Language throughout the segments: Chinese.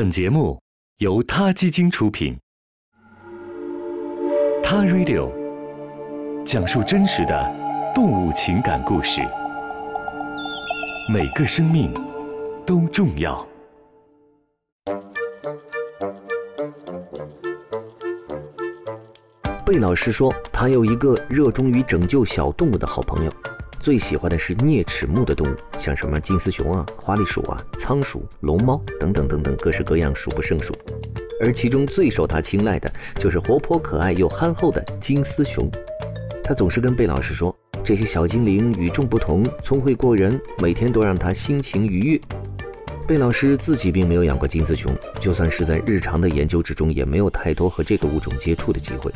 本节目由他基金出品，《他 Radio》讲述真实的动物情感故事，每个生命都重要。贝老师说，他有一个热衷于拯救小动物的好朋友。最喜欢的是啮齿目的动物，像什么金丝熊啊、花栗鼠啊、仓鼠、龙猫等等等等，各式各样数不胜数。而其中最受他青睐的就是活泼可爱又憨厚的金丝熊。他总是跟贝老师说，这些小精灵与众不同，聪慧过人，每天都让他心情愉悦。贝老师自己并没有养过金丝熊，就算是在日常的研究之中，也没有太多和这个物种接触的机会。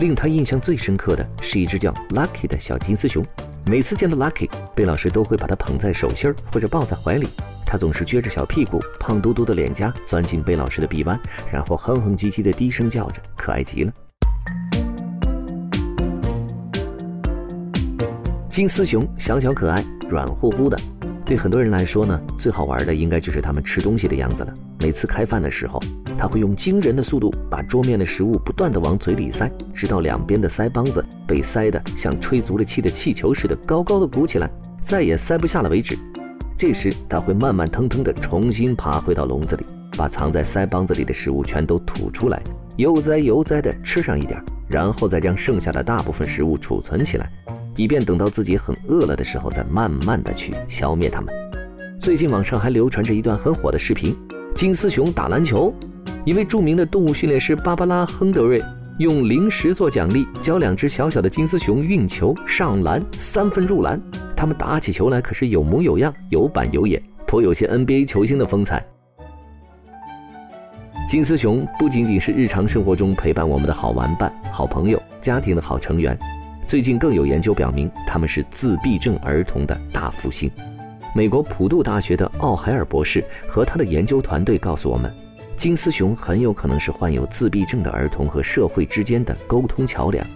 令他印象最深刻的是一只叫 Lucky 的小金丝熊。每次见到 Lucky，贝老师都会把它捧在手心儿或者抱在怀里。他总是撅着小屁股，胖嘟嘟的脸颊钻进贝老师的臂弯，然后哼哼唧唧的低声叫着，可爱极了。金丝熊小巧可爱，软乎乎的。对很多人来说呢，最好玩的应该就是它们吃东西的样子了。每次开饭的时候，它会用惊人的速度把桌面的食物不断的往嘴里塞，直到两边的腮帮子被塞得像吹足了气的气球似的高高的鼓起来，再也塞不下了为止。这时，它会慢慢腾腾地重新爬回到笼子里，把藏在腮帮子里的食物全都吐出来，悠哉悠哉地吃上一点，然后再将剩下的大部分食物储存起来。以便等到自己很饿了的时候，再慢慢的去消灭它们。最近网上还流传着一段很火的视频：金丝熊打篮球。一位著名的动物训练师芭芭拉·亨德瑞用零食做奖励，教两只小小的金丝熊运球、上篮、三分入篮。他们打起球来可是有模有样、有板有眼，颇有些 NBA 球星的风采。金丝熊不仅仅是日常生活中陪伴我们的好玩伴、好朋友、家庭的好成员。最近更有研究表明，他们是自闭症儿童的大福星。美国普渡大学的奥海尔博士和他的研究团队告诉我们，金丝熊很有可能是患有自闭症的儿童和社会之间的沟通桥梁。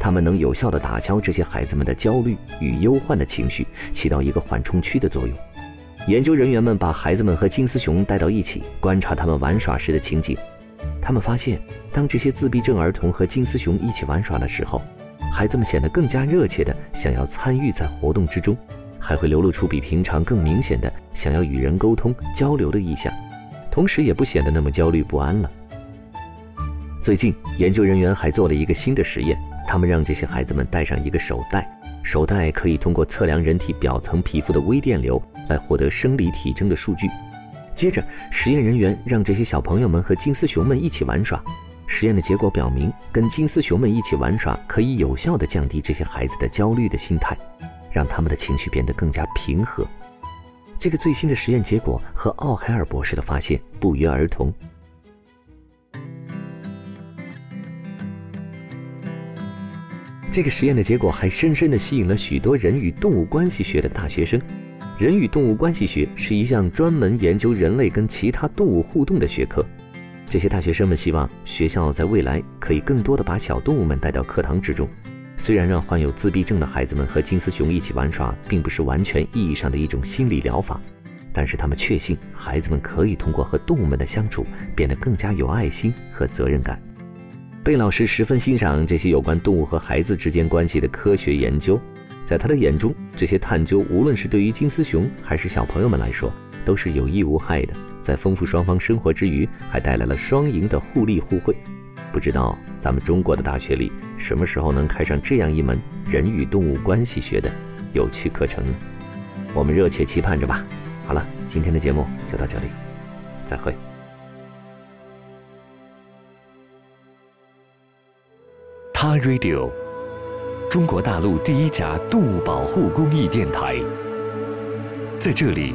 他们能有效地打消这些孩子们的焦虑与忧患的情绪，起到一个缓冲区的作用。研究人员们把孩子们和金丝熊带到一起，观察他们玩耍时的情景。他们发现，当这些自闭症儿童和金丝熊一起玩耍的时候，孩子们显得更加热切地想要参与在活动之中，还会流露出比平常更明显的想要与人沟通交流的意向，同时也不显得那么焦虑不安了。最近，研究人员还做了一个新的实验，他们让这些孩子们戴上一个手袋，手袋可以通过测量人体表层皮肤的微电流来获得生理体征的数据。接着，实验人员让这些小朋友们和金丝熊们一起玩耍。实验的结果表明，跟金丝熊们一起玩耍可以有效地降低这些孩子的焦虑的心态，让他们的情绪变得更加平和。这个最新的实验结果和奥海尔博士的发现不约而同。这个实验的结果还深深地吸引了许多人与动物关系学的大学生。人与动物关系学是一项专门研究人类跟其他动物互动的学科。这些大学生们希望学校在未来可以更多的把小动物们带到课堂之中。虽然让患有自闭症的孩子们和金丝熊一起玩耍，并不是完全意义上的一种心理疗法，但是他们确信孩子们可以通过和动物们的相处变得更加有爱心和责任感。贝老师十分欣赏这些有关动物和孩子之间关系的科学研究，在他的眼中，这些探究无论是对于金丝熊还是小朋友们来说，都是有益无害的。在丰富双方生活之余，还带来了双赢的互利互惠。不知道咱们中国的大学里什么时候能开上这样一门人与动物关系学的有趣课程呢？我们热切期盼着吧。好了，今天的节目就到这里，再会。他 Radio，中国大陆第一家动物保护公益电台，在这里。